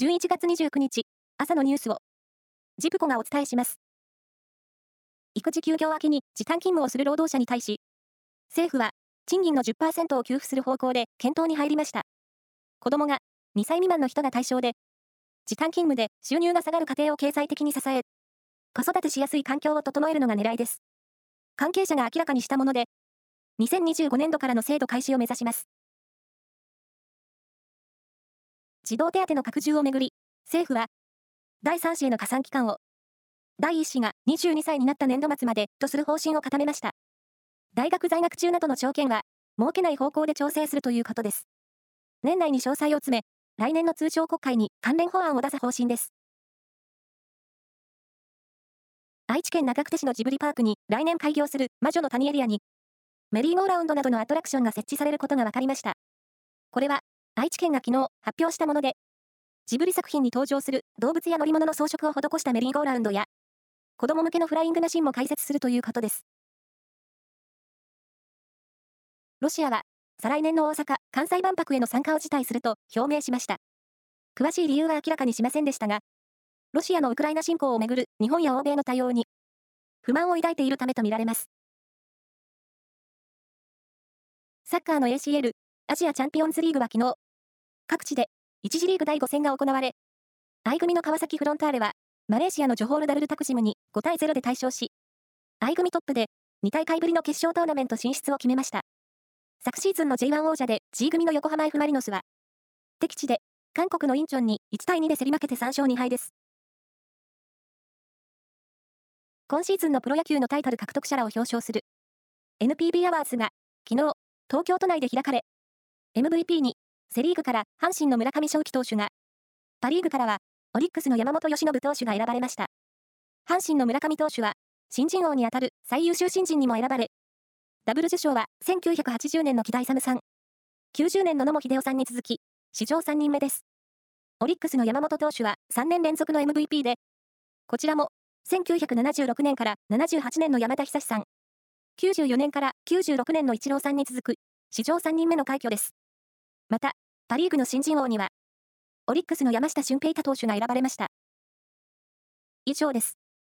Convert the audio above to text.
11月29日、朝のニュースを、ジプコがお伝えします。育児休業明けに時短勤務をする労働者に対し、政府は、賃金の10%を給付する方向で検討に入りました。子供が2歳未満の人が対象で、時短勤務で収入が下がる家庭を経済的に支え、子育てしやすい環境を整えるのが狙いです。関係者が明らかにしたもので、2025年度からの制度開始を目指します。児童手当の拡充をめぐり、政府は、第3子への加算期間を、第1子が22歳になった年度末までとする方針を固めました。大学在学中などの条件は、設けない方向で調整するということです。年内に詳細を詰め、来年の通常国会に関連法案を出す方針です。愛知県長久手市のジブリパークに来年開業する魔女の谷エリアに、メリーゴーラウンドなどのアトラクションが設置されることが分かりました。これは、愛知県が昨日発表したもので、ジブリ作品に登場する動物や乗り物の装飾を施したメリーゴーラウンドや、子供向けのフライングマシンも開設するということです。ロシアは、再来年の大阪・関西万博への参加を辞退すると表明しました。詳しい理由は明らかにしませんでしたが、ロシアのウクライナ侵攻をめぐる日本や欧米の対応に、不満を抱いているためとみられます。サッカーの ACL、アジアチャンピオンズリーグは昨日、各地で1次リーグ第5戦が行われ、I 組の川崎フロンターレは、マレーシアのジョホールダルルタクジムに5対0で大勝し、I 組トップで2大会ぶりの決勝トーナメント進出を決めました。昨シーズンの J1 王者で G 組の横浜 F マリノスは、敵地で韓国のインチョンに1対2で競り負けて3勝2敗です。今シーズンのプロ野球のタイトル獲得者らを表彰する NPB アワーズが昨日、東京都内で開かれ、MVP にセリーグから阪神の村上正輝投手が、パリーグからはオリックスの山本由伸投手が選ばれました。阪神の村上投手は、新人王にあたる最優秀新人にも選ばれ、ダブル受賞は1980年の木田勇さん、90年の野茂秀夫さんに続き、史上3人目です。オリックスの山本投手は3年連続の MVP で、こちらも1976年から78年の山田久志さん、94年から96年のイチローさんに続く、史上3人目の快挙です。また、パリーグの新人王には、オリックスの山下俊平太投手が選ばれました。以上です。